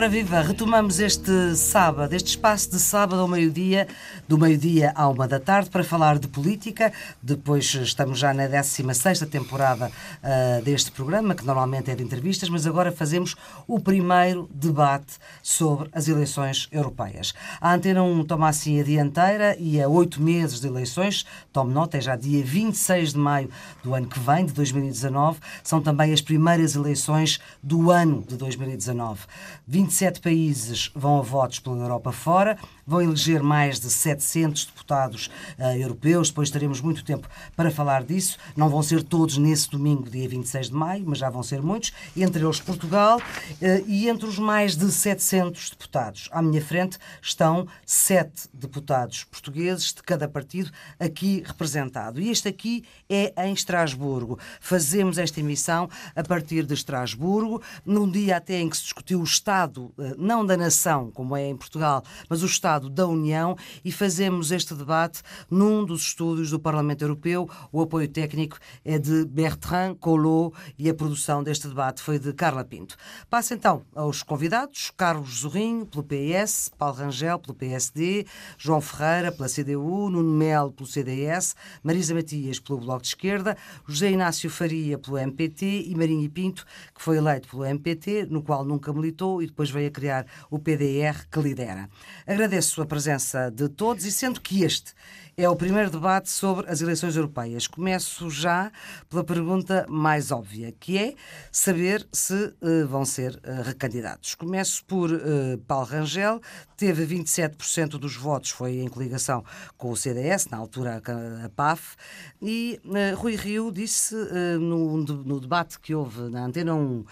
Ora viva, retomamos este sábado, este espaço de sábado ao meio-dia, do meio-dia à uma da tarde, para falar de política. Depois estamos já na 16ª temporada uh, deste programa, que normalmente é de entrevistas, mas agora fazemos o primeiro debate sobre as eleições europeias. A Antena 1 toma assim a dianteira e a oito meses de eleições, tome nota, é já dia 26 de maio do ano que vem, de 2019, são também as primeiras eleições do ano de 2019. 27 países vão a votos pela Europa fora, vão eleger mais de 700 deputados uh, europeus, depois teremos muito tempo para falar disso. Não vão ser todos nesse domingo, dia 26 de maio, mas já vão ser muitos, entre eles Portugal, uh, e entre os mais de 700 deputados. À minha frente estão sete deputados portugueses de cada partido aqui representado. E este aqui é em Estrasburgo. Fazemos esta emissão a partir de Estrasburgo, num dia até em que se discutiu o Estado, uh, não da nação, como é em Portugal, mas o Estado Estado da União e fazemos este debate num dos estúdios do Parlamento Europeu. O apoio técnico é de Bertrand Collot e a produção deste debate foi de Carla Pinto. Passo então aos convidados: Carlos Zorrinho, pelo PS, Paulo Rangel, pelo PSD, João Ferreira, pela CDU, Nuno Melo, pelo CDS, Marisa Matias, pelo Bloco de Esquerda, José Inácio Faria, pelo MPT e Marinho Pinto, que foi eleito pelo MPT, no qual nunca militou e depois veio a criar o PDR que lidera. Agradeço agradeço a presença de todos e sendo que este é o primeiro debate sobre as eleições europeias. Começo já pela pergunta mais óbvia, que é saber se uh, vão ser uh, recandidatos. Começo por uh, Paulo Rangel, teve 27% dos votos, foi em coligação com o CDS, na altura a, a PAF, e Rui Rio disse no, no, debate que houve na Antena 1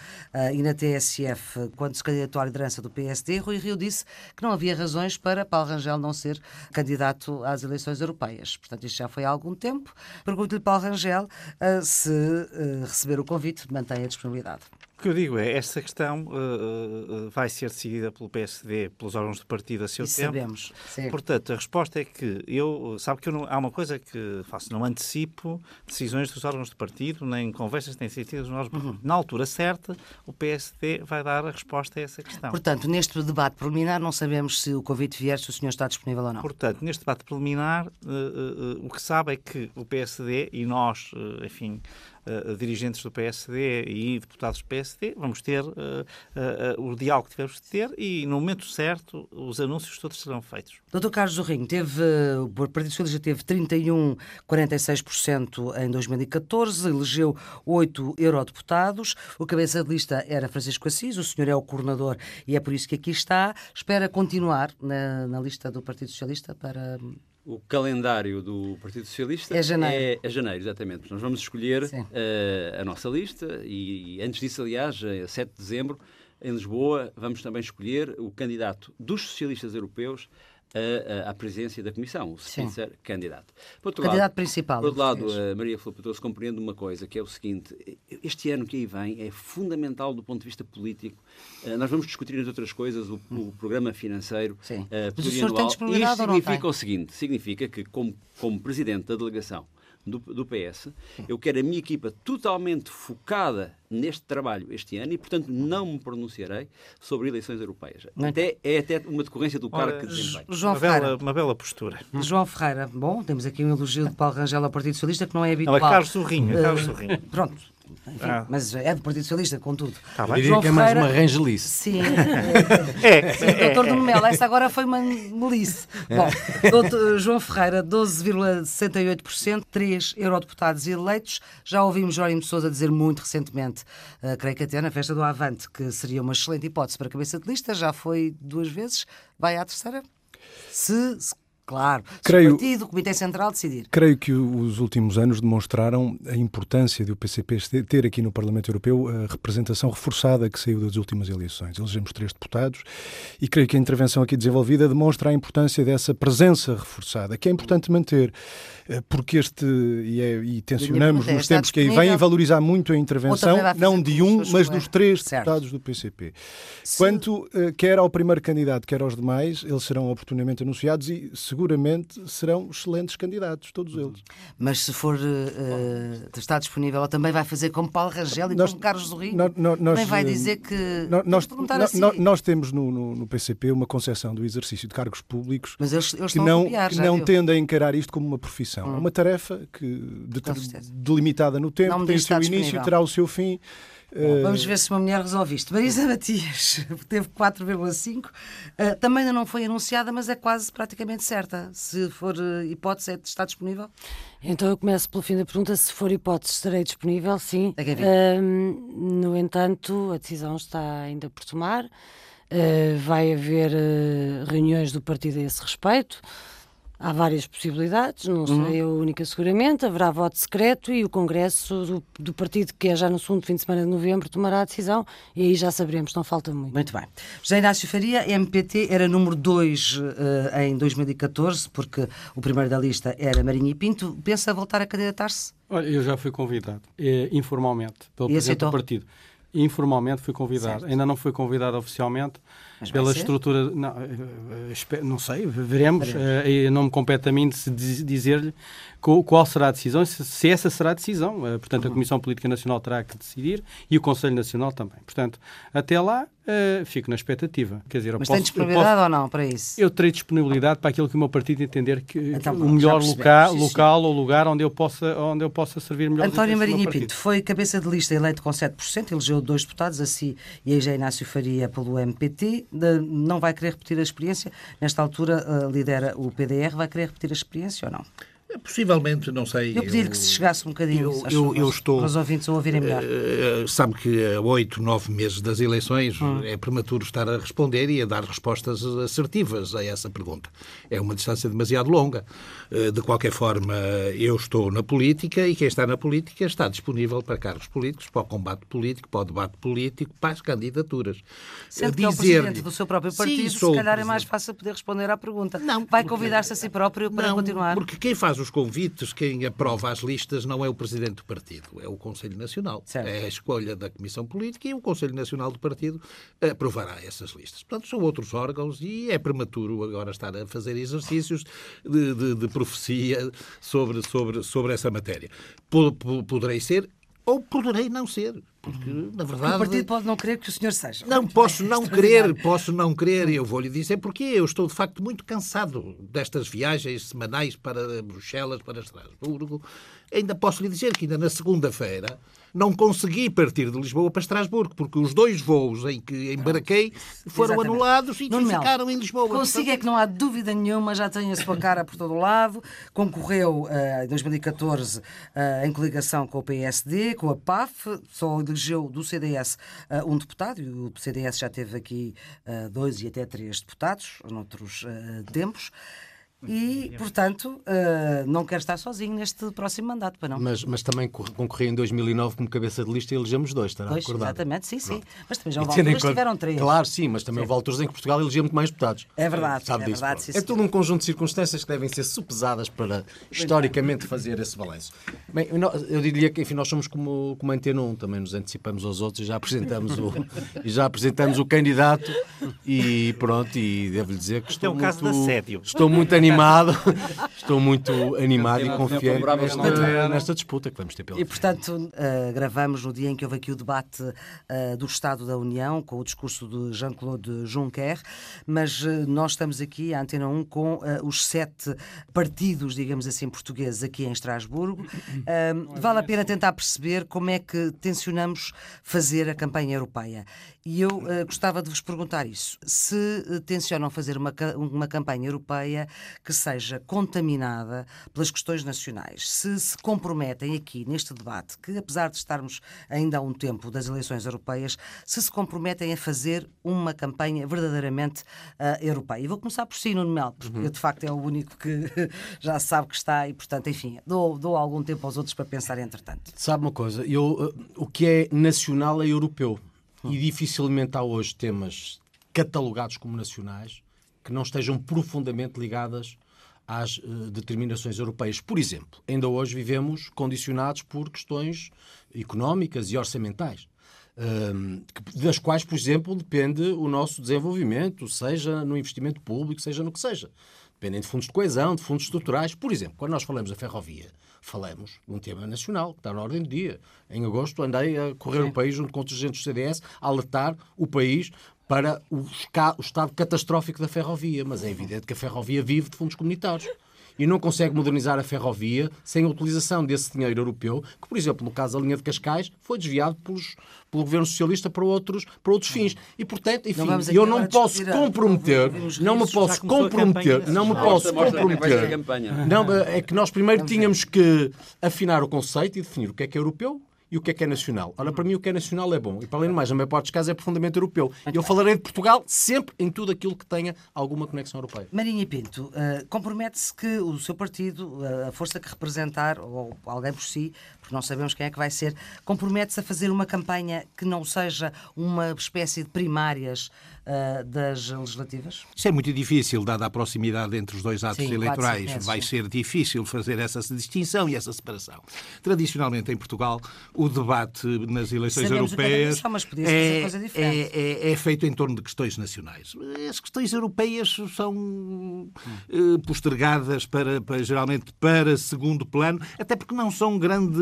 e na TSF, quando se candidatou à liderança do PSD, Rui Rio disse que não havia razões para Paulo Rangel não ser candidato às eleições europeias europeias. Portanto, isto já foi há algum tempo. Pergunto-lhe, Paulo Rangel, uh, se uh, receber o convite, mantém a disponibilidade. O que eu digo é, esta questão uh, uh, vai ser decidida pelo PSD, pelos órgãos do partido a seu Isso tempo. sabemos. Sim. Portanto, a resposta é que eu, sabe que eu não, há uma coisa que faço, não antecipo decisões dos órgãos do partido, nem conversas nem sentidas nos uhum. Na altura certa, o PSD vai dar a resposta a essa questão. Portanto, neste debate preliminar não sabemos se o convite vier, se o senhor está disponível ou não. Portanto, neste debate preliminar, uh, o que sabe é que o PSD e nós, enfim, uh, dirigentes do PSD e deputados do PSD, vamos ter uh, o diálogo que tivemos de ter e, no momento certo, os anúncios todos serão feitos. Doutor Carlos Zorrinho, teve, o Partido Socialista teve 31,46% em 2014, elegeu oito eurodeputados, o cabeça de lista era Francisco Assis, o senhor é o coordenador e é por isso que aqui está. Espera continuar na, na lista do Partido Socialista para o calendário do Partido Socialista é janeiro. É, é janeiro, exatamente. Nós vamos escolher uh, a nossa lista e, e, antes disso, aliás, a 7 de dezembro, em Lisboa, vamos também escolher o candidato dos socialistas europeus à presidência da Comissão, o Spitzer candidato. Por outro candidato lado, principal. Por outro lado, a Maria Filipe Trouxe compreende uma coisa, que é o seguinte, este ano que aí vem é fundamental do ponto de vista político. Uh, nós vamos discutir, entre outras coisas, o, o programa financeiro Sim. Uh, plurianual. Isto significa o seguinte, significa que, como, como presidente da delegação do, do PS. Eu quero a minha equipa totalmente focada neste trabalho este ano e, portanto, não me pronunciarei sobre eleições europeias. Até, é até uma decorrência do cargo que desempenho. João uma, Ferreira. Bela, uma bela postura. João Ferreira, bom, temos aqui um elogio de Paulo Rangel ao Partido Socialista que não é habitual. Não, é Carlos Sorrinho, é Carlos eh, Sorrinho. Pronto, enfim, ah. mas é do Partido Socialista, contudo. Tá bem. João que é mais uma rangelice. Sim. é, é, doutor é, Melo, essa agora foi uma melice. É. Bom, doutor João Ferreira, 12,68%, 3 eurodeputados eleitos. Já ouvimos Jórim Sousa dizer muito recentemente, uh, creio que até na festa do Avante, que seria uma excelente hipótese para a cabeça de lista. Já foi duas vezes. Vai à terceira? Se, se Claro. Creio, o partido, o Comitê Central decidir. Creio que os últimos anos demonstraram a importância do PCP ter aqui no Parlamento Europeu a representação reforçada que saiu das últimas eleições. Elegemos três deputados e creio que a intervenção aqui desenvolvida demonstra a importância dessa presença reforçada, que é importante manter, eh, porque este, e, é, e tensionamos nos tempos que aí vem, valorizar muito a intervenção, não de um, mas dos três certo. deputados do PCP. Se... Quanto uh, quer ao primeiro candidato, quer aos demais, eles serão oportunamente anunciados e, segundo seguramente serão excelentes candidatos, todos eles. Mas se for uh, está disponível, ela também vai fazer como Paulo Rangel e nós, como Carlos do Rio? Nós, também vai dizer que... Nós, nós, assim. nós temos no, no, no, PCP uma concepção do exercício de cargos públicos eles, eles que não, copiar, que não tendem a encarar isto como uma profissão. Hum. É uma tarefa que, de, delimitada no tempo, tem o seu início e terá o seu fim. Bom, vamos ver se uma mulher resolve isto. Marisa Matias teve 4,5. Uh, também ainda não foi anunciada, mas é quase praticamente certa. Se for uh, hipótese, está disponível? Então eu começo pelo fim da pergunta. Se for hipótese, estarei disponível, sim. Uh, no entanto, a decisão está ainda por tomar. vai haver reuniões do partido a esse respeito. Há várias possibilidades, não uhum. sei a única seguramente. Haverá voto secreto e o Congresso do, do, partido, que é já no segundo fim de semana de novembro, tomará a decisão e aí já saberemos, não falta muito. Muito bem. José Inácio Faria, MPT, era número 2 uh, eh, em 2014, porque o primeiro da lista era Marinho e Pinto. Pensa voltar a candidatar-se? Olha, eu já fui convidado, eh, informalmente, pelo e Presidente aceitou? do partido. Informalmente fui convidado. Certo. Ainda não fui convidado oficialmente pela estrutura. Não, eh, eh, não sei, veremos. veremos. não me compete a mim dizer-lhe qual será a decisão, se essa será a decisão. Portanto, a uhum. Comissão Política Nacional terá que decidir e o Conselho Nacional também. Portanto, até lá, fico na expectativa. Quer dizer, Mas posso, tem disponibilidade posso, ou não para isso? Eu terei disponibilidade para aquilo que o meu partido entender que então, o melhor local, local ou lugar onde eu possa, onde eu possa servir melhor. António Marinho Pinto foi cabeça de lista eleito com 7%, elegeu dois deputados, a si e a Inácio Faria pelo MPT. Não vai querer repetir a experiência. Nesta altura uh, lidera o PDR. Vai querer repetir a experiência ou não? Possivelmente, não sei. Eu pedi que se chegasse um bocadinho eu, eu, eu estou, para os ouvintes ouvirem melhor. Uh, sabe que a oito, nove meses das eleições hum. é prematuro estar a responder e a dar respostas assertivas a essa pergunta. É uma distância demasiado longa. Uh, de qualquer forma, eu estou na política e quem está na política está disponível para cargos políticos, para o combate político, para o debate político, para as candidaturas. Sendo que é o presidente do seu próprio partido, Sim, se calhar é mais fácil poder responder à pergunta. Não, Vai convidar-se a si próprio para não, continuar? Porque quem faz os convites, quem aprova as listas não é o Presidente do Partido, é o Conselho Nacional. Certo. É a escolha da Comissão Política e o Conselho Nacional do Partido aprovará essas listas. Portanto, são outros órgãos e é prematuro agora estar a fazer exercícios de, de, de profecia sobre, sobre, sobre essa matéria. Poderei ser ou poderei não ser. Porque, na verdade. O partido pode não querer que o senhor seja. Não, posso não querer, posso não querer, e eu vou lhe dizer porque eu estou de facto muito cansado destas viagens semanais para Bruxelas, para Estrasburgo. Ainda posso lhe dizer que ainda na segunda-feira não consegui partir de Lisboa para Estrasburgo, porque os dois voos em que embarquei foram Exatamente. anulados e Nuno ficaram Mel, em Lisboa. Consigo é que não há dúvida nenhuma, já tem a sua cara por todo o lado, concorreu uh, em 2014 uh, em coligação com o PSD, com a PAF, só elegeu do CDS uh, um deputado, e o CDS já teve aqui dois e até três deputados, noutros tempos. E, portanto, uh, não quero estar sozinho neste próximo mandato, para não. Mas, mas também concorri em 2009 como cabeça de lista e elegemos dois, estará pois, recordado? Exatamente, sim, sim. Pronto. Mas também já houve alturas que tiveram três. Claro, sim, mas também sim. houve alturas em que Portugal elegia muito mais deputados. É verdade, Sabe é disso, verdade. Sim, é todo um conjunto de circunstâncias que devem ser supesadas para, historicamente, fazer esse balanço. Bem, eu diria que, enfim, nós somos como, como a Antena 1, também nos antecipamos aos outros e já apresentamos o, e já apresentamos o candidato e pronto, e devo-lhe dizer que estou, é um muito, estou muito animado Estou muito animado e confiante nesta, nesta, disputa que vamos ter pela E, portanto, uh, gravamos no dia em que houve aqui o debate uh, do Estado da União, com o discurso de Jean-Claude Juncker, mas uh, nós estamos aqui, à Antena 1, com os sete partidos, digamos assim, portugueses aqui em Estrasburgo. vale a pena tentar perceber como é que tencionamos fazer a campanha europeia. E eu uh, gostava de vos perguntar isso. Se uh, tencionam fazer uma, uma campanha europeia que seja contaminada pelas questões nacionais, se se comprometem aqui neste debate, que apesar de estarmos ainda há um tempo das eleições europeias, se se comprometem a fazer uma campanha verdadeiramente uh, europeia. E vou começar por si, Nuno Mel, porque uhum. de facto é o único que já sabe que está e, portanto, enfim, dou, dou algum tempo aos outros para pensar entretanto. Sabe uma coisa, eu, o que é nacional é europeu. E dificilmente há hoje temas catalogados como nacionais que não estejam profundamente ligadas às uh, determinações europeias. Por exemplo, ainda hoje vivemos condicionados por questões económicas e orçamentais, uh, das quais, por exemplo, depende o nosso desenvolvimento, seja no investimento público, seja no que seja. dependem de fundos de coesão, de fundos estruturais. Por exemplo, quando nós falamos da ferrovia, falamos de um tema nacional, que está na ordem do dia. Em agosto andei a correr Sim. o país junto com os agentes do CDS a alertar o país para o, o estado catastrófico da ferrovia. Mas é evidente que a ferrovia vive de fundos comunitários e não consegue modernizar a ferrovia sem a utilização desse dinheiro europeu, que, por exemplo, no caso da linha de Cascais, foi desviado pelos, pelo governo socialista para outros, para outros fins. E, portanto, enfim, não eu não posso comprometer, não me posso comprometer, não me posso comprometer. Não, é que nós primeiro tínhamos que afinar o conceito e definir o que é que é europeu e o que é que é nacional. Ora, para mim o que é nacional é bom. E para além de mais, na maior parte dos casos é profundamente europeu. E eu falarei de Portugal sempre em tudo aquilo que tenha alguma conexão europeia. Marinha Pinto, uh, compromete-se que o seu partido, uh, a força que representar, ou alguém por si, porque não sabemos quem é que vai ser, compromete-se a fazer uma campanha que não seja uma espécie de primárias uh, das legislativas? Isso é muito difícil, dada a proximidade entre os dois atos Sim, eleitorais. Vai ser difícil fazer essa distinção e essa separação. Tradicionalmente, em Portugal, o debate nas eleições Sabemos europeias é, é, é, é, feito em torno de questões nacionais. As questões europeias são hum. postergadas para, para, geralmente para segundo plano, até porque não são grandes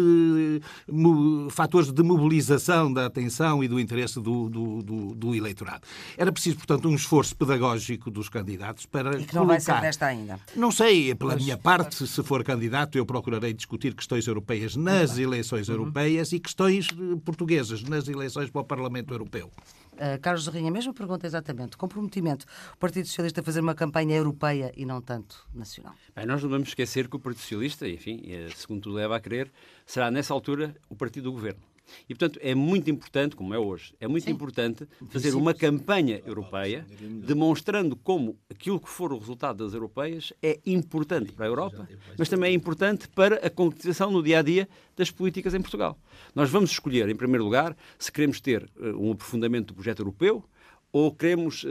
fatores de mobilização da atenção e do interesse do, do, do, do eleitorado. Era preciso, portanto, um esforço pedagógico dos candidatos para e que não colocar... vai ser desta ainda. Não sei, pela pois, minha parte, pois. se for candidato, eu procurarei discutir questões europeias nas eleições uhum. europeias e questões eh, portuguesas nas eleições para o Parlamento Europeu. Uh, Carlos Rinha, mesma pergunta exatamente. Comprometimento, o Partido Socialista a fazer uma campanha europeia e não tanto nacional? Bem, nós não vamos esquecer que o Partido Socialista, enfim, eh, segundo tudo leva a crer, será nessa altura o partido do governo. E, portanto, é muito importante, como é hoje, é muito Sim. importante fazer uma campanha europeia demonstrando como aquilo que for o resultado das europeias é importante para a Europa, mas também é importante para a concretização no dia a dia das políticas em Portugal. Nós vamos escolher, em primeiro lugar, se queremos ter uh, um aprofundamento do projeto europeu ou queremos uh,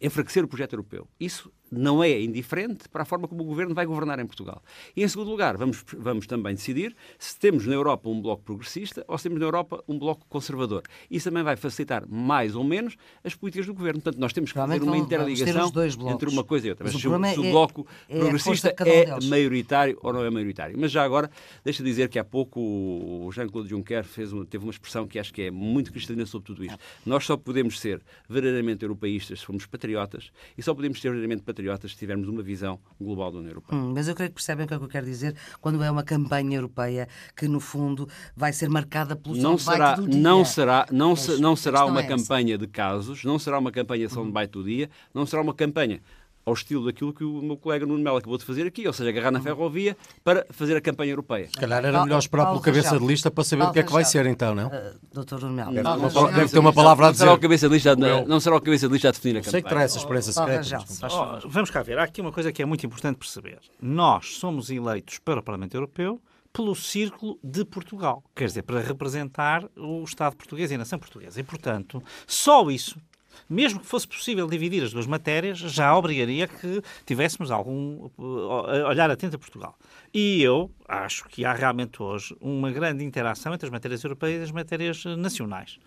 enfraquecer o projeto europeu. Isso não é indiferente para a forma como o governo vai governar em Portugal. E, em segundo lugar, vamos, vamos também decidir se temos na Europa um bloco progressista ou se temos na Europa um bloco conservador. Isso também vai facilitar mais ou menos as políticas do governo. Portanto, nós temos que fazer uma interligação entre uma coisa e outra. Mas, Mas o, se o, é- bloco é, progressista é, um maioritário ou não é maioritário. Mas já agora, deixa de dizer que há pouco o Jean-Claude Juncker fez uma, teve uma expressão que acho que é muito cristalina sobre tudo isto. Nós só podemos ser verdadeiramente europeístas se formos patriotas e só podemos ser verdadeiramente patriotas se tivermos uma visão global da União Europeia. Hum, mas eu creio que percebem o que é que eu quero dizer quando é uma campanha europeia que, no fundo, vai ser marcada pelo não será, do dia. Não será, não, se, não será uma é campanha de casos, não será uma campanha de São Debate do dia, não será uma campanha ao estilo daquilo que o meu colega Nuno Melo acabou de fazer aqui, ou seja, agarrar na ferrovia para fazer a campanha europeia. Se calhar era melhor esperar pelo cabeça de lista para saber o que é que vai ser, então, não? Uh, doutor Nuno Melo. Deve, deve ter uma palavra a dizer. Não será o cabeça de lista, não será o cabeça de lista a definir a campanha. Sei que traz essa experiência secreta. Oh, vamos cá ver. Há aqui uma coisa que é muito importante perceber. Nós somos eleitos para o Parlamento Europeu pelo Círculo de Portugal, quer dizer, para representar o Estado português e a nação portuguesa. E, portanto, só isso mesmo que fosse possível dividir as duas matérias, já obrigaria que tivéssemos algum eh, olhar atento a Portugal. E eu acho que há realmente hoje uma grande interação entre as matérias europeias e as matérias eh, nacionais.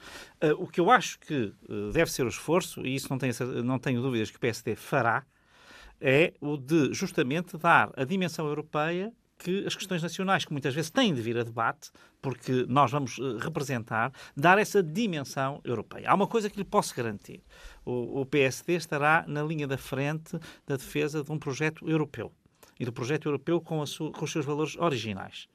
Eh, o que eu acho que deve ser o esforço, e isso não tenho, não tenho dúvidas que o PSD fará, é o de justamente dar a dimensão europeia que as questões nacionais, que muitas vezes têm de vir a debate, porque nós vamos uh, representar, dar essa dimensão europeia. Há uma coisa que lhe posso garantir: o, o PSD estará na linha da frente da defesa de um projeto europeu e do projeto europeu com, sua, com os seus valores originais.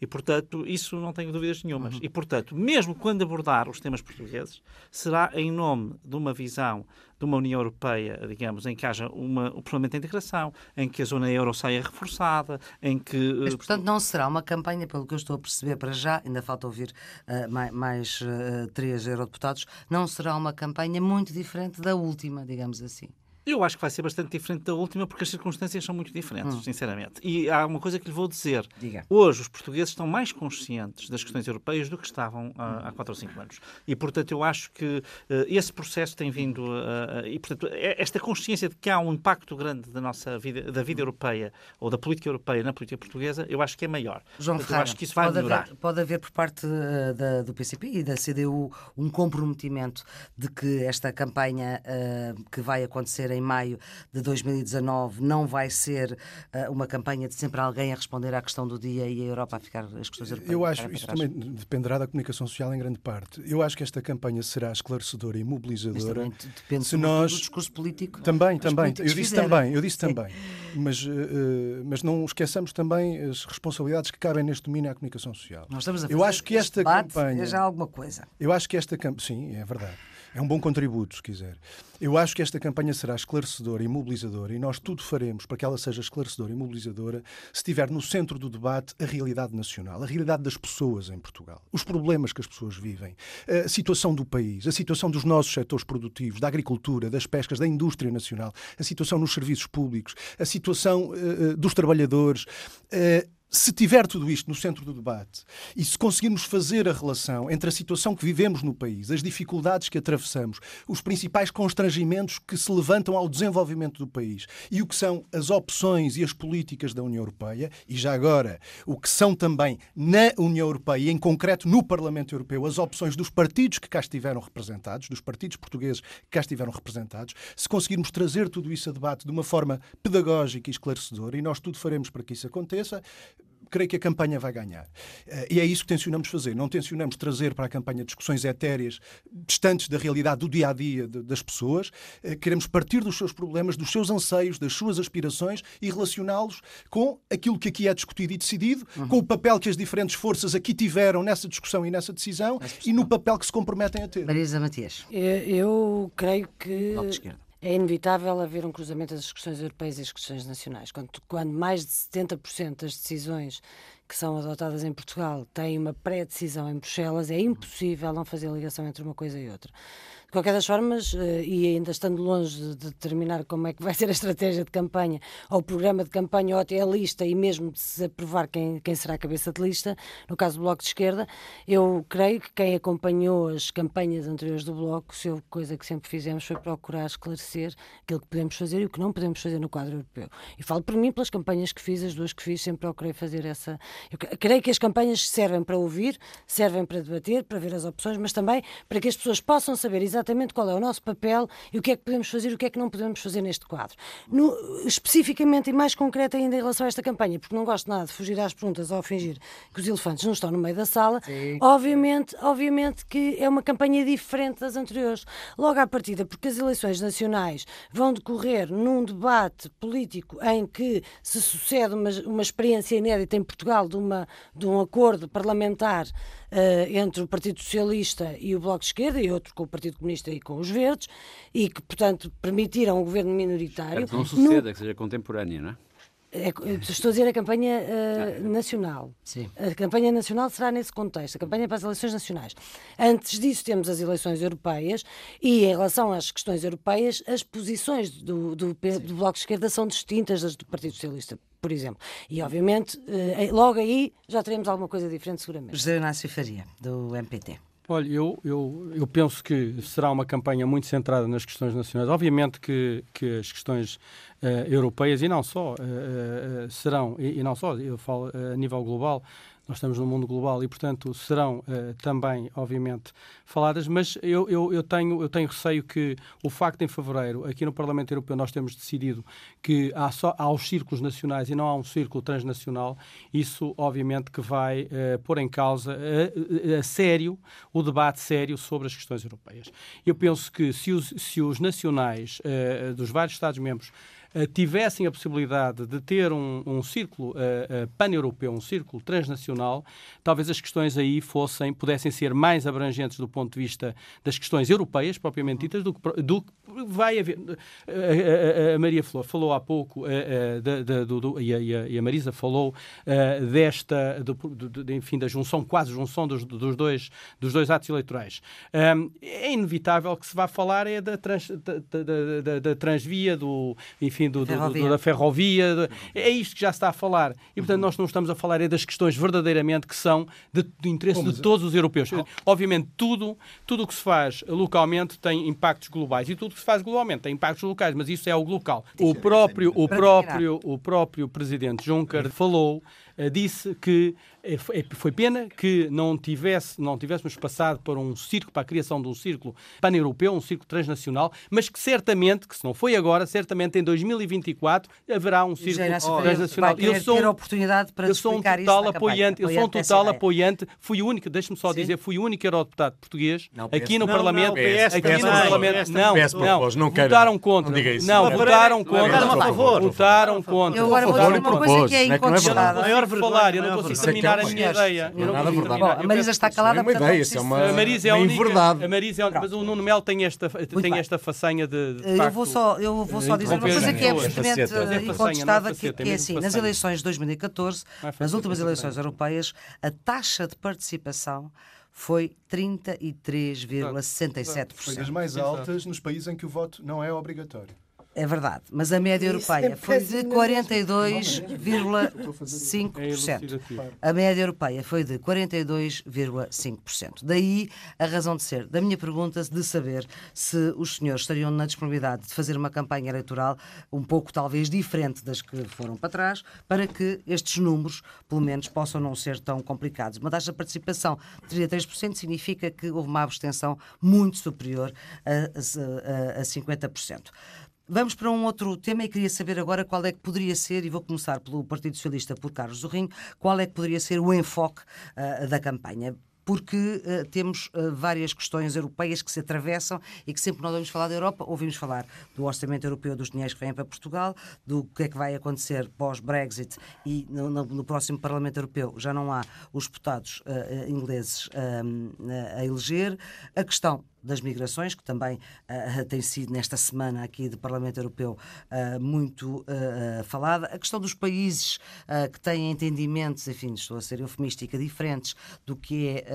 E, portanto, isso não tenho dúvidas nenhumas. Uhum. E, portanto, mesmo quando abordar os temas portugueses, será em nome de uma visão de uma União Europeia, digamos, em que haja uma, o Parlamento de integração, em que a zona euro saia reforçada, em que... Mas, portanto, não será uma campanha, pelo que eu estou a perceber para já, ainda falta ouvir uh, mais, mais uh, três eurodeputados, não será uma campanha muito diferente da última, digamos assim. Eu acho que vai ser bastante diferente da última porque as circunstâncias são muito diferentes, hum. sinceramente. E há uma coisa que lhe vou dizer. Diga. Hoje os portugueses estão mais conscientes das questões europeias do que estavam há, há 4 ou 5 anos. E, portanto, eu acho que uh, esse processo tem vindo... Uh, e, portanto, é, esta consciência de que há um impacto grande da nossa vida, da vida europeia ou da política europeia na política portuguesa, eu acho que é maior. João portanto, Ferreira, eu acho que isso vai pode melhorar. Haver, pode haver por parte uh, da, do PCP e da CDU um comprometimento de que esta campanha que vai acontecer em maio de 2019 não vai ser uh, uma campanha de sempre alguém a responder à questão do dia e a Europa a ficar as questões europeias? Eu acho, isso também dependerá da comunicação social em grande parte. Eu acho que esta campanha será esclarecedora e mobilizadora. Mas depende se nós... do discurso político. Também, também. Eu disse fizerem. também, eu disse Sim. também. Mas, uh, mas não esqueçamos também as responsabilidades que cabem neste domínio à comunicação social. Nós estamos a fazer eu acho que esta campanha é já alguma coisa. Eu acho que esta campanha, sim, é verdade. É um bom contributo, se quiser. Eu acho que esta campanha será esclarecedora e mobilizadora e nós tudo faremos para que ela seja esclarecedora e mobilizadora se estiver no centro do debate a realidade nacional, a realidade das pessoas em Portugal, os problemas que as pessoas vivem, a situação do país, a situação dos nossos setores produtivos, da agricultura, das pescas, da indústria nacional, a situação nos serviços públicos, a situação uh, dos trabalhadores. Uh, se tiver tudo isto no centro do debate e se conseguirmos fazer a relação entre a situação que vivemos no país, as dificuldades que atravessamos, os principais constrangimentos que se levantam ao desenvolvimento do país e o que são as opções e as políticas da União Europeia, e já agora o que são também na União Europeia, e em concreto no Parlamento Europeu, as opções dos partidos que cá estiveram representados, dos partidos portugueses que cá estiveram representados, se conseguirmos trazer tudo isso a debate de uma forma pedagógica e esclarecedora, e nós tudo faremos para que isso aconteça, creio que a campanha vai ganhar. Eh, e é isso que tencionamos fazer. Não tencionamos trazer para a campanha discussões etéreas, distantes da realidade do dia a dia das pessoas. Eh, queremos partir dos seus problemas, dos seus anseios, das suas aspirações e relacioná-los com aquilo que aqui é discutido e decidido, uhum. com o papel que as diferentes forças aqui tiveram nessa discussão e nessa decisão e no papel que se comprometem a ter. Marisa Matias. Eu creio que é inevitável haver um cruzamento das questões europeias e as questões nacionais. Quando, quando mais de 70% das decisões que são adotadas em Portugal têm uma pré-decisão em Bruxelas, é impossível não fazer ligação entre uma coisa e outra. De qualquer das formas, eh, e ainda estando longe de determinar como é que vai ser a estratégia de campanha, ou o programa de campanha, ou até a lista, e mesmo de se aprovar quem, quem será a cabeça de lista, no caso do Bloco de Esquerda, eu creio que quem acompanhou as campanhas anteriores do Bloco, houve coisa que sempre fizemos foi procurar esclarecer aquilo que podemos fazer e o que não podemos fazer no quadro europeu. E falo por mim, pelas campanhas que fiz, as duas que fiz, sempre procurei fazer essa. Eu creio que as campanhas servem para ouvir, servem para debater, para ver as opções, mas também para que as pessoas possam saber exatamente exatamente qual é o nosso papel e o que é que podemos fazer e o que é que não podemos fazer neste quadro. No, especificamente e mais concreto ainda em relação a esta campanha, porque não gosto nada de fugir às perguntas ou fingir que os elefantes não estão no meio da sala, Sim. obviamente, obviamente que é uma campanha diferente das anteriores. Logo à partida, porque as eleições nacionais vão decorrer num debate político em que se sucede uma, uma experiência inédita em Portugal de, uma, de um acordo parlamentar uh, entre o Partido Socialista e o Bloco de Esquerda e outro com o Partido Comunista e com os Verdes e que, portanto, permitiram um governo minoritário. Que não suceda, no... que seja contemporâneo, não é? É, estou a dizer a campanha uh, nacional. Sim. A campanha nacional será nesse contexto, a campanha para as eleições nacionais. Antes disso, temos as eleições europeias e, em relação às questões europeias, as posições do, do, do Bloco de Esquerda são distintas das do Partido Socialista por exemplo. E, obviamente, eh, logo aí já teremos alguma coisa diferente, seguramente. José Inácio Faria, do MPT. Olha, eu, eu, eu penso que será uma campanha muito centrada nas questões nacionais. Obviamente que, que as questões uh, europeias, e não só, uh, uh, serão, e, e, não só, eu falo a nível global, nós estamos num mundo global e, portanto, serão uh, também, obviamente, faladas, mas eu, eu, eu, tenho, eu tenho receio que o facto em fevereiro, aqui no Parlamento Europeu, nós temos decidido que há, só, há os círculos nacionais e não há um círculo transnacional, isso, obviamente, que vai uh, pôr em causa a, a, sério o debate sério sobre as questões europeias. Eu penso que se os, se os nacionais uh, dos vários Estados-membros eh, tivessem a possibilidade de ter um, um círculo uh, uh, pan-europeu, um círculo transnacional, talvez as questões aí fossem, pudessem ser mais abrangentes do ponto de vista das questões europeias, propriamente ditas, do que, do que vai haver. A, Maria Flor falou há pouco, e, a, Marisa falou desta, do, do, enfim, da junção, quase junção dos, dos, dois, dos dois atos eleitorais. É inevitável que se vá falar é da, trans, da, da, da, da transvia, do, enfim, enfim, do, do, do, da ferrovia. É isto que já se está a falar. E, portanto, nós não estamos a falar é das questões verdadeiramente que são de, de interesse de todos os europeus. Obviamente, tudo tudo o que se faz localmente tem impactos globais e tudo o que se faz globalmente tem impactos locais, mas isso é o local. O próprio, o próprio, o próprio presidente Juncker falou disse que é, é, foi pena que não, tivesse, não tivéssemos passado para um círculo, para a criação de um círculo pan-europeu, um círculo transnacional, mas que certamente, que se não foi agora, certamente em 2024 haverá um círculo transnacional. Eu sou ter a oportunidade para eu sou um total apoiante, eu sou um total apoiante, fui o único, deixe-me só Sim. dizer, fui o único eurodeputado português não, aqui no não, Parlamento, não, PS, aqui PS, no Parlamento, não, não, não, votaram contra, não, votaram contra, votaram contra. Eu agora vou dizer uma coisa que é incontestável. Maior falar, eu não consigo terminar terminar a minha ideia. Não é nada verdade. Bom, a Marisa está calada. É uma ideia, isso é uma, a Marisa é única, A Marisa é Mas o Nuno Melo tem esta, tem esta façanha de, de eu vou só, eu vou só dizer uma coisa que é absolutamente incontestada, que é assim, nas eleições de 2014, nas últimas eleições europeias, a taxa de participação foi 33,67%. Foi das mais altas nos países em que o voto não é obrigatório. É verdade, mas a média europeia foi de 42,5%. A média europeia foi de 42,5%. Daí a razão de ser da minha pergunta de saber se os senhores estariam na disponibilidade de fazer uma campanha eleitoral um pouco talvez diferente das que foram para trás, para que estes números, pelo menos, possam não ser tão complicados. Uma taxa de participação de 33% significa que houve uma abstenção muito superior a, a, a 50%. Vamos para um outro tema e queria saber agora qual é que poderia ser, e vou começar pelo Partido Socialista, por Carlos Zorrinho, qual é que poderia ser o enfoque uh, da campanha porque uh, temos uh, várias questões europeias que se atravessam e que sempre nós ouvimos falar da Europa, ouvimos falar do orçamento europeu dos dinheiros que vêm para Portugal, do que é que vai acontecer pós-Brexit e no, no, no, próximo Parlamento Europeu já não há os deputados uh, ingleses a eleger. A questão das migrações, que também uh, tem sido nesta semana aqui do Parlamento Europeu uh, muito uh, falada, a questão dos países que têm entendimentos, enfim, estou a ser eufemística, diferentes do que é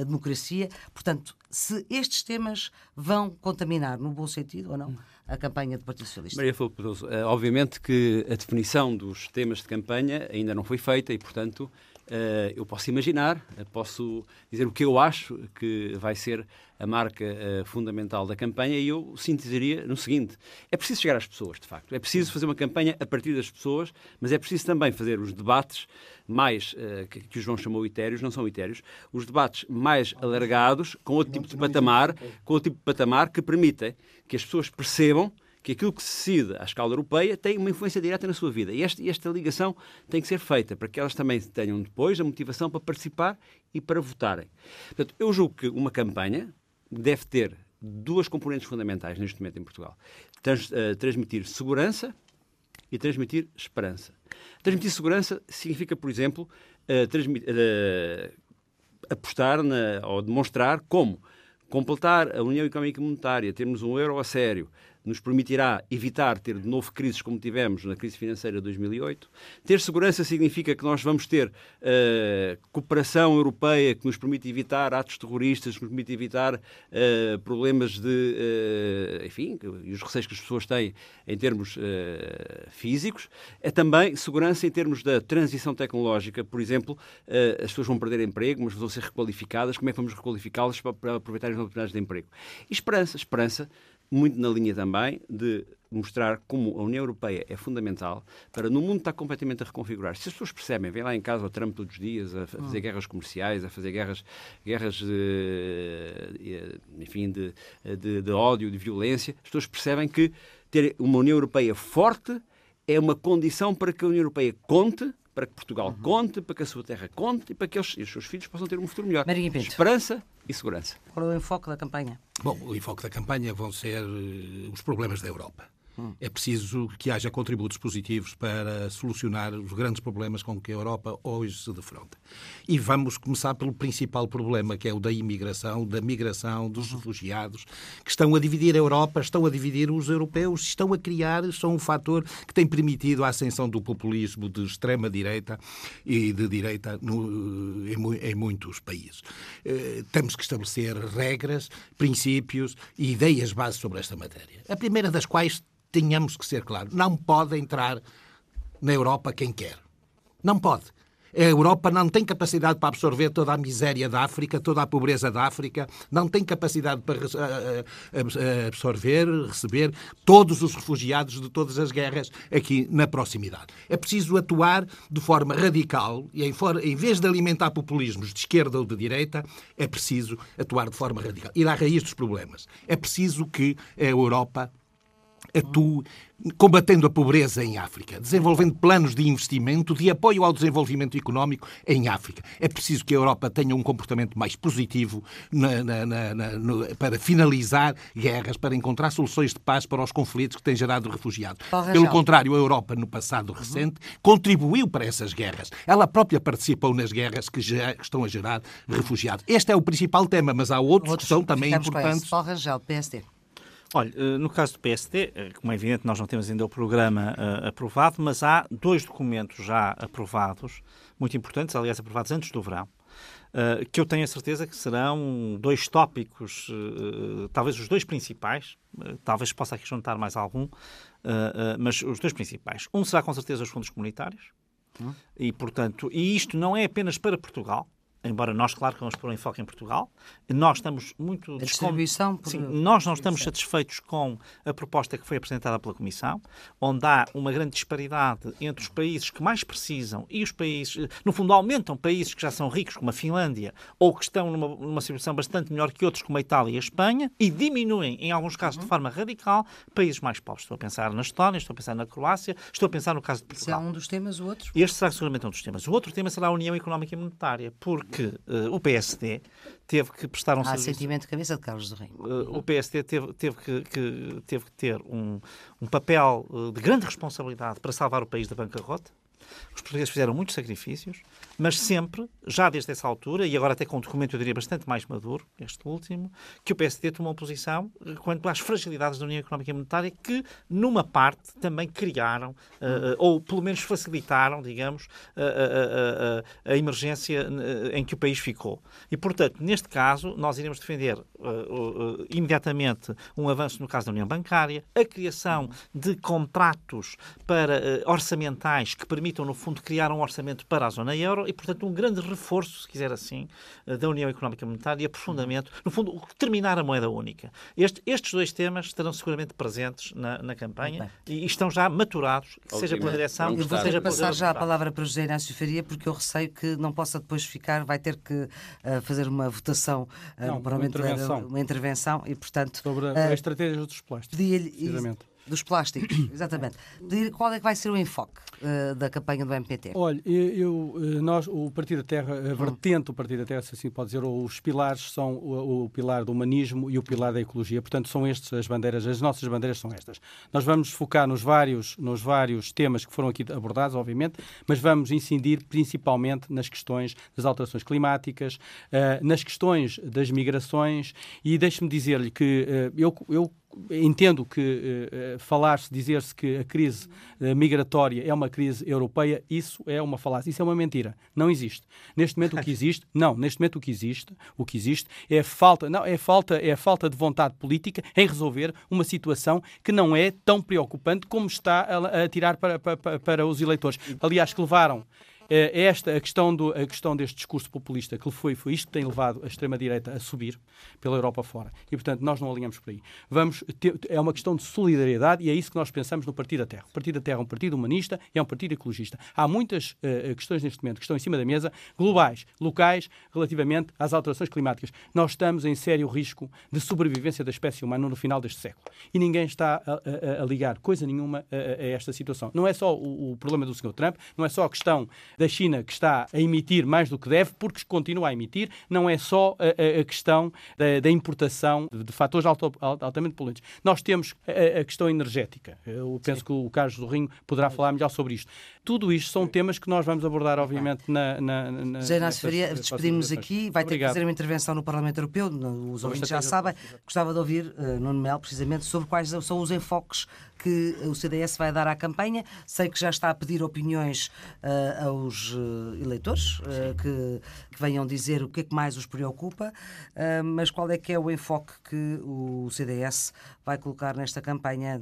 a, democracia. Portanto, se estes temas vão contaminar, no bom sentido ou não, a campanha do Partido Socialista? Maria Filipe obviamente que a definição dos temas de campanha ainda não foi feita e, portanto, Uh, eu posso imaginar, uh, posso dizer o que eu acho que vai ser a marca uh, fundamental da campanha e eu sintetizaria no seguinte: é preciso chegar às pessoas, de facto. É preciso fazer uma campanha a partir das pessoas, mas é preciso também fazer os debates mais, que, que, o João chamou etéreos, não são etéreos, os debates mais alargados, com outro tipo de patamar, com outro tipo de patamar que permitem que as pessoas percebam que aquilo que se decide à escala europeia tem uma influência direta na sua vida. E esta, esta ligação tem que ser feita para que elas também tenham depois a motivação para participar e para votarem. Portanto, eu julgo que uma campanha deve ter duas componentes fundamentais neste momento em Portugal: Trans, uh, transmitir segurança e transmitir esperança. Transmitir segurança significa, por exemplo, uh, uh, apostar na, ou demonstrar como completar a União Económica e Monetária, termos um euro a sério, nos permitirá evitar ter de novo crises como tivemos na crise financeira de 2008. Ter segurança significa que nós vamos ter uh, cooperação europeia que nos permite evitar atos terroristas, que nos permite evitar uh, problemas de, uh, enfim, e os receios que as pessoas têm em termos físicos. É também segurança em termos da transição tecnológica. Por exemplo, as pessoas vão perder emprego, mas vão ser requalificadas. Como é que vamos requalificá-las para, para aproveitar as oportunidades de emprego? E esperança. Esperança muito na linha também de mostrar como a União Europeia é fundamental para, no mundo está completamente a reconfigurar. Se as pessoas percebem, vêm lá em casa o Trump todos os dias a fazer hum. guerras comerciais, a fazer guerras, guerras de, enfim, de, de, de ódio, de violência, as pessoas percebem que ter uma União Europeia forte é uma condição para que a União Europeia conte para que Portugal uhum. conte, para que a sua terra conte e para que eles, e os seus filhos possam ter um futuro melhor. Esperança e segurança. Qual é o enfoque da campanha? Bom, o enfoque da campanha vão ser uh, os problemas da Europa. É preciso que haja contributos positivos para solucionar os grandes problemas com que a Europa hoje se defronta. E vamos começar pelo principal problema, que é o da imigração, da migração, dos refugiados, que estão a dividir a Europa, estão a dividir os europeus, estão a criar, são um fator que tem permitido a ascensão do populismo de extrema-direita e de direita no, em, em muitos países. Eh, temos que estabelecer regras, princípios e ideias base sobre esta matéria. A primeira das quais tenhamos que ser claros. Não pode entrar na Europa quem quer. Não pode. A Europa não tem capacidade para absorver toda a miséria da África, toda a pobreza da África, não tem capacidade para absorver, receber todos os refugiados de todas as guerras aqui na proximidade. É preciso atuar de forma radical e, em, vez de alimentar populismos de esquerda ou de direita, é preciso atuar de forma radical. Ir à raiz dos problemas. É preciso que a Europa atue combatendo a pobreza em África, desenvolvendo planos de investimento, de apoio ao desenvolvimento económico em África. É preciso que a Europa tenha um comportamento mais positivo na, na, na, no, para finalizar guerras, para encontrar soluções de paz para os conflitos que têm gerado refugiados. Pelo contrário, a Europa, no passado recente, contribuiu para essas guerras. Ela própria participou nas guerras que já estão a gerar refugiados. Este é o principal tema, mas há outros, outros que são também importantes. Paulo Rangel, PSD. Olha, eh, no caso do PSD, eh, como é evidente, nós não temos ainda o programa uh, aprovado, mas há dois documentos já aprovados, muito importantes, aliás, aprovados antes do verão, uh, que eu tenho a certeza que serão dois tópicos, uh, talvez os dois principais, talvez possa aqui juntar mais algum, mas os dois principais. Um será com certeza os fundos comunitários, hum. e portanto, e isto não é apenas para Portugal, embora nós, claro, que vamos pôr um enfoque em Portugal, nós estamos muito... A distribuição... Por... Sim, nós não estamos satisfeitos com a proposta que foi apresentada pela Comissão, onde há uma grande disparidade entre os países que mais precisam e os países... No fundo, aumentam países que já são ricos, como a Finlândia, ou que estão numa, numa situação bastante melhor que outros, como a Itália e a Espanha, e diminuem, em alguns casos, de uhum. forma radical, países mais pobres. Estou a pensar na Estónia, estou a pensar na Croácia, estou a pensar no caso de Portugal. Esse é um dos temas, o outro? Este será seguramente um dos temas. O outro tema será a União Económica e Monetária, porque que uh, o PSD teve que prestar um Há serviço... sentimento de cabeça de Carlos do Rei. Uh, o PSD teve, teve, que, que, teve que ter um, um papel uh, de grande responsabilidade para salvar o país da bancarrota. Os portugueses fizeram muitos sacrifícios, mas sempre, já desde essa altura, e agora até com um documento, eu diria, bastante mais maduro, este último, que o PSD tomou posição quanto às fragilidades da União Económica e Monetária que, numa parte, também criaram, uh, ou pelo menos facilitaram, digamos, a, a, a, emergência em que o país ficou. E, portanto, neste caso, nós iremos defender uh, uh, imediatamente um avanço no caso da União Bancária, a criação de contratos para orçamentais que permitam, no fundo, criar um orçamento para a zona euro e, portanto, um grande reforço, se quiser assim, eh, da União Económica Monetária e aprofundamento, no fundo, terminar a moeda única. Este, estes dois temas estarão seguramente presentes na, na campanha e, e estão já maturados, seja pela direção, eu vou seja passar. já a palavra para o José Inácio Faria, porque eu receio que não possa depois ficar, vai ter que uh, fazer uma votação uh, não, uma intervenção. uma intervenção e, portanto... Sobre a, uh, a estratégia dos plásticos, precisamente dos plásticos, exatamente. Qual é que vai ser o enfoque uh, da campanha do MPT? Olha, eu, eh, nós, o Partido da Terra, a vertente do Partido da Terra, se assim pode dizer, os pilares são o, o, pilar do humanismo e o pilar da ecologia. Portanto, são estas as bandeiras, as nossas bandeiras são estas. Nós vamos focar nos vários, nos vários temas que foram aqui abordados, obviamente, mas vamos incidir principalmente nas questões das alterações climáticas, uh, nas questões das migrações e deixe-me dizer-lhe que uh, eu, eu entendo que uh, falar-se, dizer-se que a crise uh, migratória é uma crise europeia, isso é uma falácia, isso é uma mentira. Não existe. Neste momento o que existe, não, neste momento o que existe, o que existe é a falta, não, é falta, é falta de vontade política em resolver uma situação que não é tão preocupante como está a, a tirar para, para, para os eleitores. Aliás, que levaram esta a questão, do, a questão deste discurso populista que foi, foi isto que tem levado a extrema-direita a subir pela Europa fora. E, portanto, nós não alinhamos por aí. Vamos ter, é uma questão de solidariedade e é isso que nós pensamos no Partido da Terra. O Partido da Terra é um partido humanista e é um partido ecologista. Há muitas uh, questões neste momento que estão em cima da mesa, globais, locais, relativamente às alterações climáticas. Nós estamos em sério risco de sobrevivência da espécie humana no final deste século. E ninguém está a, a, a ligar coisa nenhuma a, a, esta situação. Não é só o, o problema do Sr. Trump, não é só a questão da China que está a emitir mais do que deve, porque continua a emitir, não é só a, a questão da, da, importação de, de fatores alto, altamente poluentes. Nós temos a, a, questão energética. Eu penso Sim. que o Carlos do Rinho poderá falar melhor sobre isto. Tudo isto são temas que nós vamos abordar, obviamente, na. na, na José Inácio Faria, despedimos aqui. Vai ter Obrigado. que fazer uma intervenção no Parlamento Europeu, os ouvintes já sabem. Gostava de ouvir uh, Nuno Mel, precisamente, sobre quais são os enfoques que o CDS vai dar à campanha. Sei que já está a pedir opiniões uh, aos uh, eleitores uh, que, que, venham dizer o que é que mais os preocupa, mas qual é que é o enfoque que o CDS vai colocar nesta campanha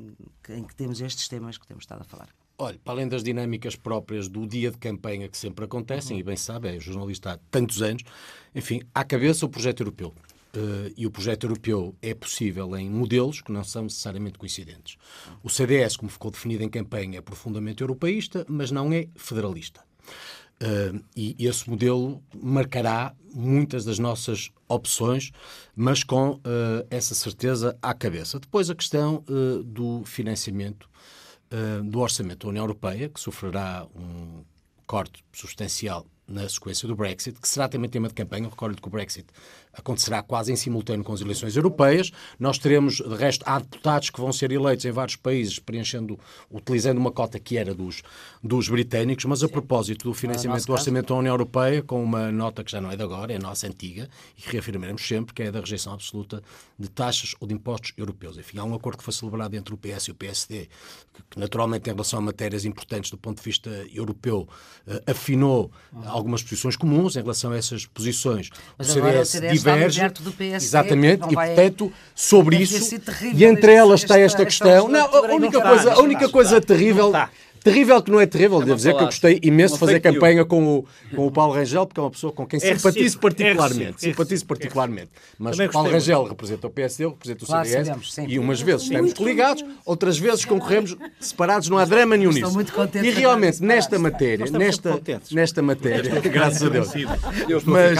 em que temos estes temas que temos estado a falar? Olha, para além das dinâmicas próprias do dia de campanha que sempre acontecem, uhum. e bem sabe, é jornalista há tantos anos, enfim, à cabeça o projeto europeu. Uh, e o projeto europeu é possível em modelos que não são necessariamente coincidentes. O CDS, como ficou definido em campanha, é profundamente europeísta, mas não é federalista. Uh, e esse modelo marcará muitas das nossas opções, mas com uh, essa certeza à cabeça. Depois a questão do financiamento do orçamento da União Europeia, que sofrerá um corte substancial na sequência do Brexit, que será também tema de campanha. Recordo que o Brexit acontecerá quase em simultâneo com as eleições europeias. Nós teremos, de resto, há deputados que vão ser eleitos em vários países, preenchendo, utilizando uma cota que era dos, dos britânicos, mas a propósito do financiamento do orçamento da União Europeia, com uma nota que já não é de agora, é a nossa antiga, e que reafirmaremos sempre, que é da rejeição absoluta de taxas ou de impostos europeus. Enfim, há um acordo que foi celebrado entre o PS e o PSD, que naturalmente, em relação a matérias importantes do ponto de vista europeu, uh, afinou algumas posições comuns em relação a essas posições. Mas o CDS, o CDS diverge. Do PSD, exatamente, e portanto, sobre isso, e entre elas está esta questão. Não, a única coisa, a única coisa terrível. Terrível que não é terrível, devo dizer que eu gostei imenso de fazer campanha com o, com o Paulo Rangel, porque é uma pessoa com quem é simpatizo particularmente. É simpatizo particularmente. Mas o Paulo Rangel representa o PSD, representa o CDS, e umas vezes estamos coligados, outras vezes concorremos separados, não há drama nenhum nisso. E realmente, nesta matéria, nesta, nesta matéria, graças a Deus, mas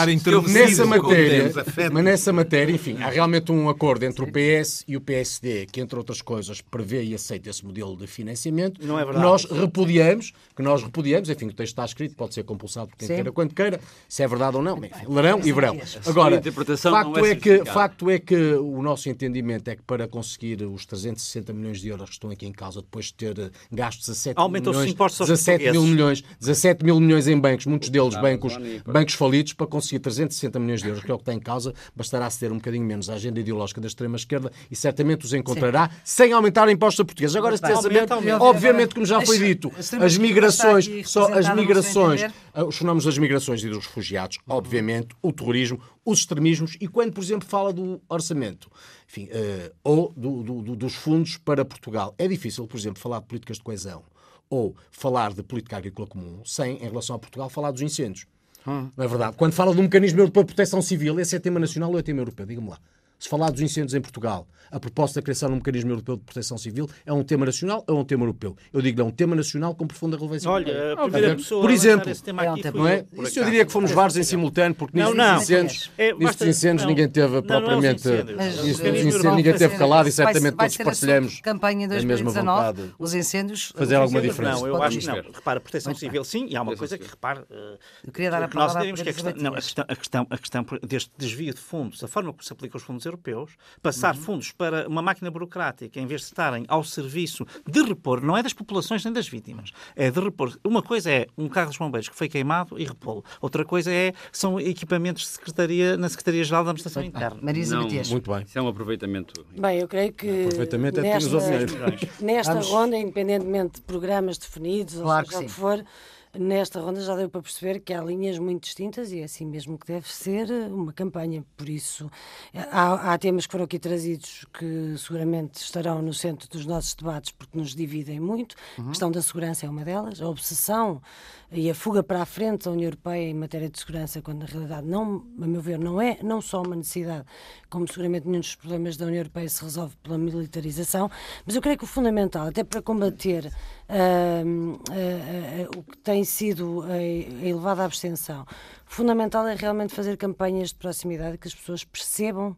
nessa matéria, mas nessa matéria, enfim, há realmente um acordo entre o PS e o PSD, que entre outras coisas prevê e aceita esse modelo de financiamento. Não é verdade. Nós repudiamos, que nós repudiamos, enfim, o texto está escrito, pode ser compulsado por quem Sim. queira, quando queira, se é verdade ou não, enfim, larão e verão. Agora, facto é, é que, facto é que o nosso entendimento é que para conseguir os 360 milhões de euros que estão aqui em causa, depois de ter gastos 17 milhões, 17 mil milhões, 17 mil milhões em bancos, muitos deles bancos, bancos falidos, para conseguir 360 milhões de euros, que é o que está em causa, bastará ceder um bocadinho menos a agenda ideológica da extrema-esquerda e certamente os encontrará Sim. sem aumentar impostos a portugueses. Agora, pensamento, obviamente, como já foi dito, as migrações, só as migrações, ah, os fenómenos das migrações e dos refugiados, obviamente, o terrorismo, os extremismos e quando, por exemplo, fala do orçamento, enfim, uh, ou do, do, dos fundos para Portugal. É difícil, por exemplo, falar de políticas de coesão ou falar de política agrícola comum sem, em relação a Portugal, falar dos incêndios. Hum. Não é verdade? Quando fala um mecanismo europeu de proteção civil, esse é tema nacional ou é tema europeu? Diga-me lá. Se falar dos incêndios em Portugal, a proposta da criação de um mecanismo europeu de proteção civil é um tema nacional ou é um tema europeu? Eu digo é um tema nacional com profunda relevância. Olha, a primeira pessoa por exemplo, esse tema aqui é um não é? Isso eu diria que fomos vários em simultâneo, porque não, não, incêndios, é, basta, incêndios não, ninguém teve propriamente. Incêndios, ninguém teve calado e certamente todos partilhamos campanha em 2019, os incêndios. Fazer alguma diferença. Não, eu acho que não. Repara, proteção civil sim, e há uma coisa que, repare. Eu queria dar a palavra a questão, a questão deste desvio de fundos, a forma como se aplica os fundos europeus, passar uhum. fundos para uma máquina burocrática, em vez de estarem ao serviço de repor, não é das populações nem das vítimas, é de repor. Uma coisa é um carro dos bombeiros que foi queimado e repô-lo. Outra coisa é são equipamentos de secretaria, na Secretaria-Geral da Administração ah, Interna. Marisa não, Matias. Muito bem. Isso é um aproveitamento. Bem, eu creio que aproveitamento é nesta, nesta ronda, independentemente de programas definidos, claro ou seja o que for, Nesta ronda já deu para perceber que há linhas muito distintas e é assim mesmo que deve ser uma campanha. Por isso, há, há, temas que foram aqui trazidos que seguramente estarão no centro dos nossos debates porque nos dividem muito. Uhum. A questão da segurança é uma delas, a obsessão e a fuga para a frente da União Europeia em matéria de segurança, quando na realidade, não, a meu ver, não é não só uma necessidade, como seguramente nenhum dos problemas da União Europeia se resolve pela militarização, mas eu creio que o fundamental, até para combater o que tem sido a, elevada abstenção, fundamental é realmente fazer campanhas de proximidade que as pessoas percebam